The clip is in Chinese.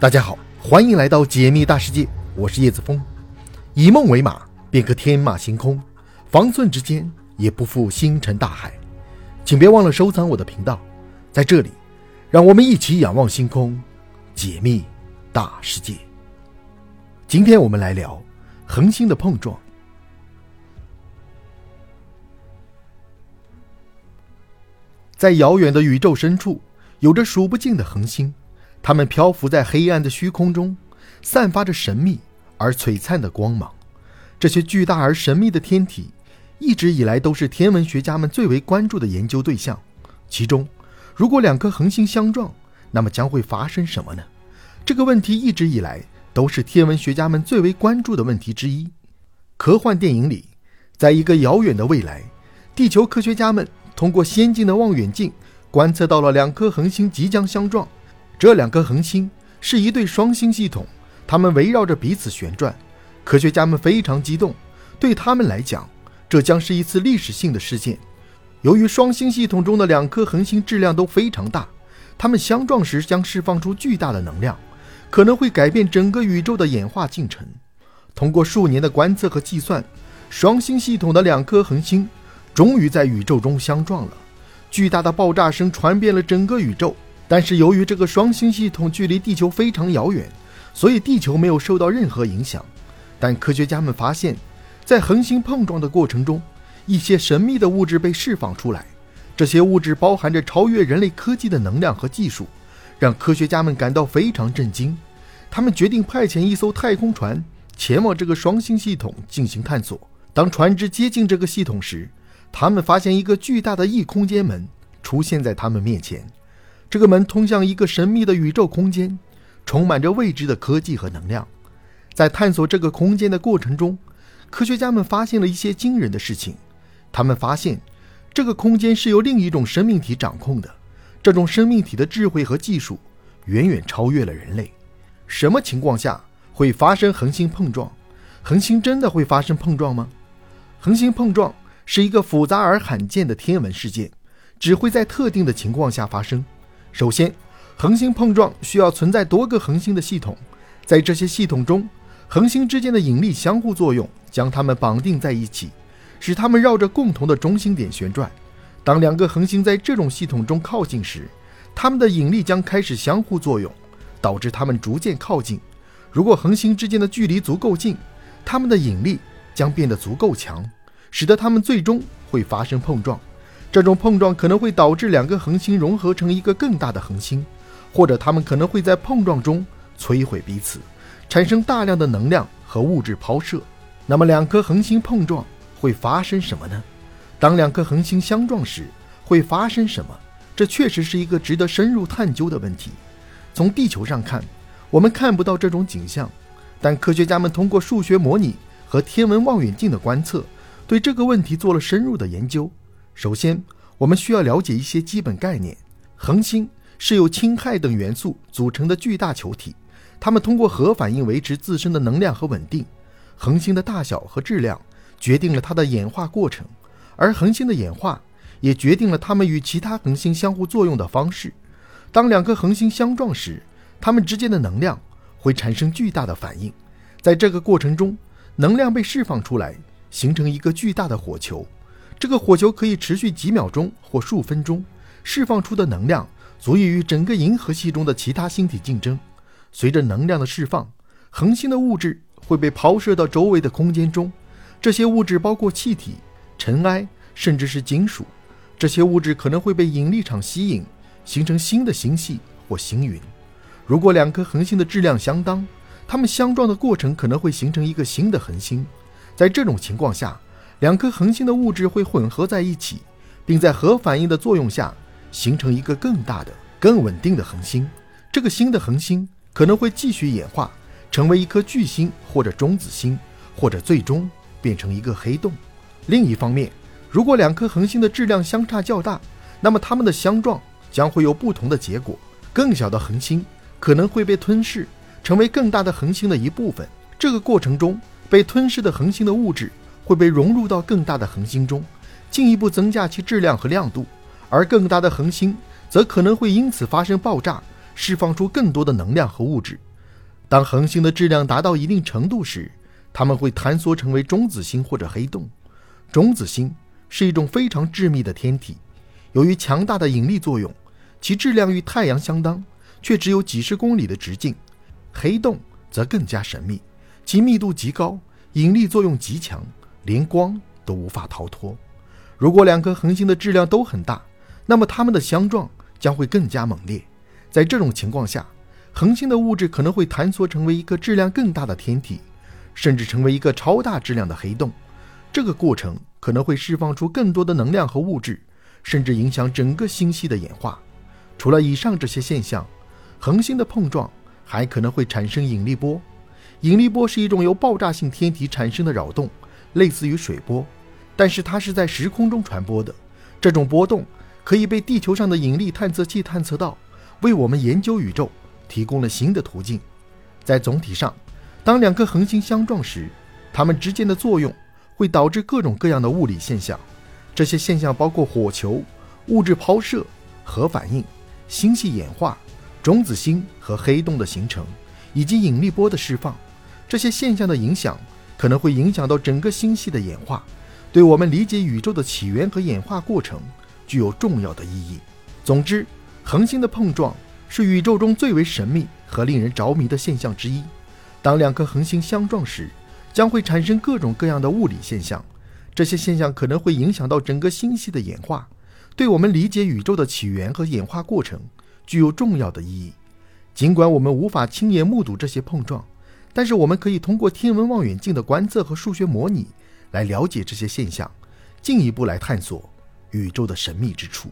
大家好，欢迎来到解密大世界，我是叶子峰。以梦为马，便可天马行空；方寸之间，也不负星辰大海。请别忘了收藏我的频道，在这里，让我们一起仰望星空，解密大世界。今天我们来聊恒星的碰撞。在遥远的宇宙深处，有着数不尽的恒星。它们漂浮在黑暗的虚空中，散发着神秘而璀璨的光芒。这些巨大而神秘的天体，一直以来都是天文学家们最为关注的研究对象。其中，如果两颗恒星相撞，那么将会发生什么呢？这个问题一直以来都是天文学家们最为关注的问题之一。科幻电影里，在一个遥远的未来，地球科学家们通过先进的望远镜观测到了两颗恒星即将相撞。这两颗恒星是一对双星系统，它们围绕着彼此旋转。科学家们非常激动，对他们来讲，这将是一次历史性的事件。由于双星系统中的两颗恒星质量都非常大，它们相撞时将释放出巨大的能量，可能会改变整个宇宙的演化进程。通过数年的观测和计算，双星系统的两颗恒星终于在宇宙中相撞了。巨大的爆炸声传遍了整个宇宙。但是由于这个双星系统距离地球非常遥远，所以地球没有受到任何影响。但科学家们发现，在恒星碰撞的过程中，一些神秘的物质被释放出来。这些物质包含着超越人类科技的能量和技术，让科学家们感到非常震惊。他们决定派遣一艘太空船前往这个双星系统进行探索。当船只接近这个系统时，他们发现一个巨大的异空间门出现在他们面前。这个门通向一个神秘的宇宙空间，充满着未知的科技和能量。在探索这个空间的过程中，科学家们发现了一些惊人的事情。他们发现，这个空间是由另一种生命体掌控的。这种生命体的智慧和技术远远超越了人类。什么情况下会发生恒星碰撞？恒星真的会发生碰撞吗？恒星碰撞是一个复杂而罕见的天文事件，只会在特定的情况下发生。首先，恒星碰撞需要存在多个恒星的系统，在这些系统中，恒星之间的引力相互作用将它们绑定在一起，使它们绕着共同的中心点旋转。当两个恒星在这种系统中靠近时，它们的引力将开始相互作用，导致它们逐渐靠近。如果恒星之间的距离足够近，它们的引力将变得足够强，使得它们最终会发生碰撞。这种碰撞可能会导致两个恒星融合成一个更大的恒星，或者它们可能会在碰撞中摧毁彼此，产生大量的能量和物质抛射。那么，两颗恒星碰撞会发生什么呢？当两颗恒星相撞时会发生什么？这确实是一个值得深入探究的问题。从地球上看，我们看不到这种景象，但科学家们通过数学模拟和天文望远镜的观测，对这个问题做了深入的研究。首先，我们需要了解一些基本概念。恒星是由氢氦等元素组成的巨大球体，它们通过核反应维持自身的能量和稳定。恒星的大小和质量决定了它的演化过程，而恒星的演化也决定了它们与其他恒星相互作用的方式。当两颗恒星相撞时，它们之间的能量会产生巨大的反应，在这个过程中，能量被释放出来，形成一个巨大的火球。这个火球可以持续几秒钟或数分钟，释放出的能量足以与整个银河系中的其他星体竞争。随着能量的释放，恒星的物质会被抛射到周围的空间中，这些物质包括气体、尘埃，甚至是金属。这些物质可能会被引力场吸引，形成新的星系或星云。如果两颗恒星的质量相当，它们相撞的过程可能会形成一个新的恒星。在这种情况下，两颗恒星的物质会混合在一起，并在核反应的作用下形成一个更大的、更稳定的恒星。这个新的恒星可能会继续演化，成为一颗巨星或者中子星，或者最终变成一个黑洞。另一方面，如果两颗恒星的质量相差较大，那么它们的相撞将会有不同的结果。更小的恒星可能会被吞噬，成为更大的恒星的一部分。这个过程中，被吞噬的恒星的物质。会被融入到更大的恒星中，进一步增加其质量和亮度，而更大的恒星则可能会因此发生爆炸，释放出更多的能量和物质。当恒星的质量达到一定程度时，它们会坍缩成为中子星或者黑洞。中子星是一种非常致密的天体，由于强大的引力作用，其质量与太阳相当，却只有几十公里的直径。黑洞则更加神秘，其密度极高，引力作用极强，连光都无法逃脱。如果两颗恒星的质量都很大，那么它们的相撞将会更加猛烈。在这种情况下，恒星的物质可能会坍缩成为一个质量更大的天体。甚至成为一个超大质量的黑洞，这个过程可能会释放出更多的能量和物质，甚至影响整个星系的演化。除了以上这些现象，恒星的碰撞还可能会产生引力波。引力波是一种由爆炸性天体产生的扰动，类似于水波，但是它是在时空中传播的。这种波动可以被地球上的引力探测器探测到，为我们研究宇宙提供了新的途径。在总体上。当两颗恒星相撞时，它们之间的作用会导致各种各样的物理现象。这些现象包括火球、物质抛射、核反应、星系演化、中子星和黑洞的形成，以及引力波的释放。这些现象的影响可能会影响到整个星系的演化，对我们理解宇宙的起源和演化过程具有重要的意义。总之，恒星的碰撞是宇宙中最为神秘和令人着迷的现象之一。当两颗恒星相撞时，将会产生各种各样的物理现象，这些现象可能会影响到整个星系的演化，对我们理解宇宙的起源和演化过程具有重要的意义。尽管我们无法亲眼目睹这些碰撞，但是我们可以通过天文望远镜的观测和数学模拟来了解这些现象，进一步来探索宇宙的神秘之处。